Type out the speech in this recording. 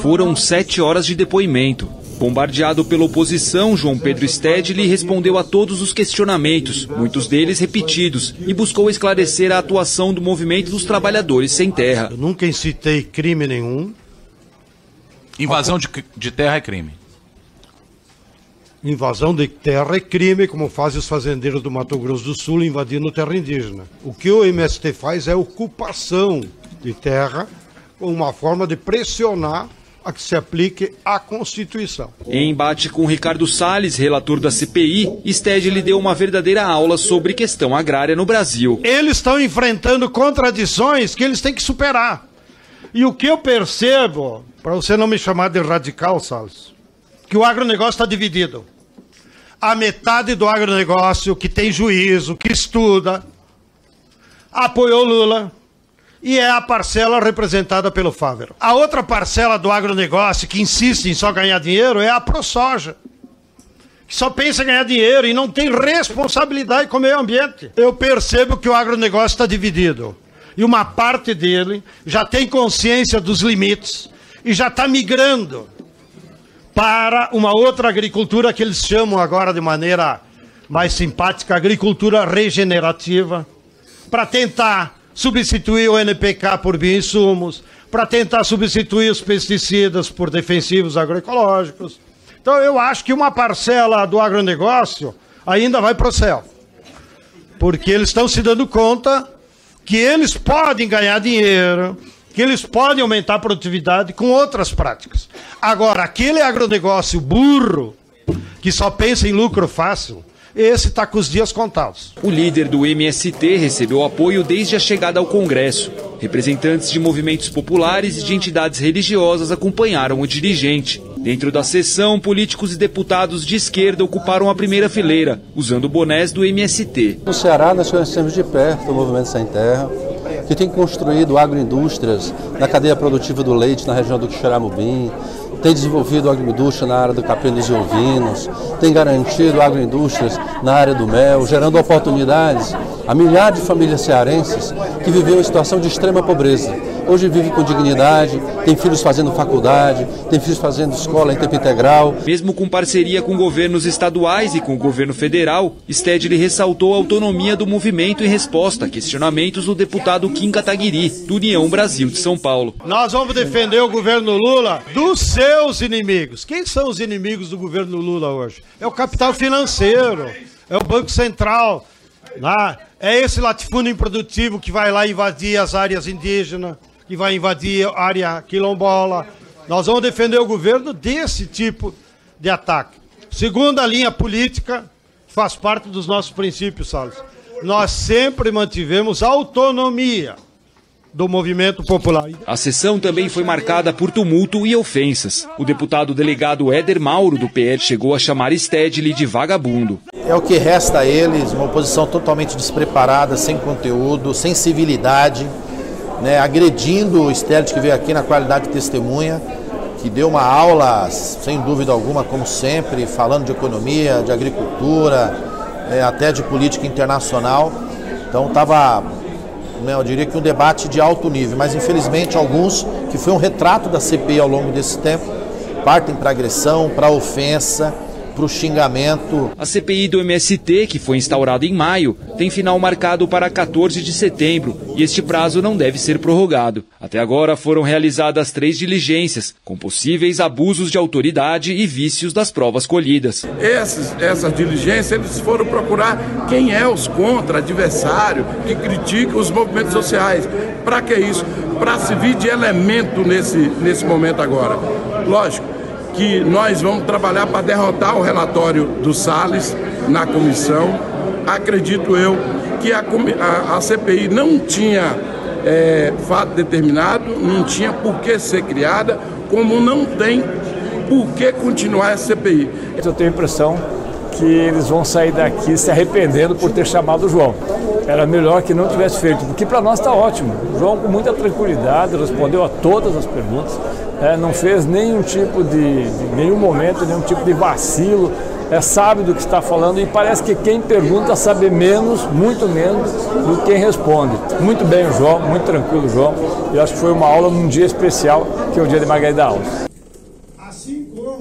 Foram sete horas de depoimento. Bombardeado pela oposição, João Pedro Stedley respondeu a todos os questionamentos, muitos deles repetidos, e buscou esclarecer a atuação do movimento dos trabalhadores sem terra. Eu nunca incitei crime nenhum. Invasão de, de terra é crime. Invasão de terra é crime, como fazem os fazendeiros do Mato Grosso do Sul invadindo terra indígena. O que o MST faz é ocupação de terra, uma forma de pressionar a que se aplique a Constituição. Em embate com Ricardo Salles, relator da CPI, Stedley deu uma verdadeira aula sobre questão agrária no Brasil. Eles estão enfrentando contradições que eles têm que superar. E o que eu percebo, para você não me chamar de radical, Salles, que o agronegócio está dividido. A metade do agronegócio que tem juízo, que estuda, apoiou Lula, e é a parcela representada pelo Fávero. A outra parcela do agronegócio que insiste em só ganhar dinheiro é a ProSoja. Que só pensa em ganhar dinheiro e não tem responsabilidade com o meio ambiente. Eu percebo que o agronegócio está dividido. E uma parte dele já tem consciência dos limites e já está migrando para uma outra agricultura que eles chamam agora de maneira mais simpática, agricultura regenerativa, para tentar substituir o NPK por bioinsumos, para tentar substituir os pesticidas por defensivos agroecológicos. Então eu acho que uma parcela do agronegócio ainda vai para o céu. Porque eles estão se dando conta que eles podem ganhar dinheiro, que eles podem aumentar a produtividade com outras práticas. Agora, aquele agronegócio burro, que só pensa em lucro fácil, esse está com os dias contados. O líder do MST recebeu apoio desde a chegada ao Congresso. Representantes de movimentos populares e de entidades religiosas acompanharam o dirigente. Dentro da sessão, políticos e deputados de esquerda ocuparam a primeira fileira, usando bonés do MST. No Ceará, nós conhecemos de perto o Movimento Sem Terra, que tem construído agroindústrias na cadeia produtiva do leite na região do Quixeramobim, tem desenvolvido agroindústria na área do capinos e ovinos, tem garantido agroindústrias na área do mel, gerando oportunidades a milhares de famílias cearenses que viviam em situação de extrema pobreza. Hoje vive com dignidade, tem filhos fazendo faculdade, tem filhos fazendo escola em tempo integral. Mesmo com parceria com governos estaduais e com o governo federal, Stedley ressaltou a autonomia do movimento em resposta a questionamentos do deputado Kim Kataguiri, do União Brasil de São Paulo. Nós vamos defender o governo Lula dos seus inimigos. Quem são os inimigos do governo Lula hoje? É o capital financeiro, é o Banco Central, né? é esse latifúndio improdutivo que vai lá invadir as áreas indígenas que vai invadir a área quilombola. Nós vamos defender o governo desse tipo de ataque. Segunda linha política, faz parte dos nossos princípios, Salles. Nós sempre mantivemos autonomia do movimento popular. A sessão também foi marcada por tumulto e ofensas. O deputado delegado Éder Mauro, do PL, chegou a chamar Stedley de vagabundo. É o que resta a eles, uma oposição totalmente despreparada, sem conteúdo, sem civilidade né, agredindo o Sterling que veio aqui na qualidade de testemunha, que deu uma aula, sem dúvida alguma, como sempre, falando de economia, de agricultura, é, até de política internacional. Então estava, né, eu diria que um debate de alto nível, mas infelizmente alguns, que foi um retrato da CPI ao longo desse tempo, partem para agressão, para ofensa para o xingamento. A CPI do MST, que foi instaurada em maio, tem final marcado para 14 de setembro e este prazo não deve ser prorrogado. Até agora foram realizadas três diligências, com possíveis abusos de autoridade e vícios das provas colhidas. Essas, essas diligências, eles foram procurar quem é os contra, adversário, que critica os movimentos sociais. Para que isso? Para servir de elemento nesse, nesse momento agora. Lógico, que nós vamos trabalhar para derrotar o relatório do Salles na comissão. Acredito eu que a, a, a CPI não tinha é, fato determinado, não tinha por que ser criada, como não tem por que continuar a CPI. Eu tenho a impressão que eles vão sair daqui se arrependendo por ter chamado o João. Era melhor que não tivesse feito, porque para nós está ótimo. O João, com muita tranquilidade, respondeu a todas as perguntas, é, não fez nenhum tipo de, de, nenhum momento, nenhum tipo de vacilo é sabe do que está falando e parece que quem pergunta sabe menos, muito menos, do que quem responde. Muito bem o João, muito tranquilo o João. Eu acho que foi uma aula num dia especial, que é o dia de Margarida Alves.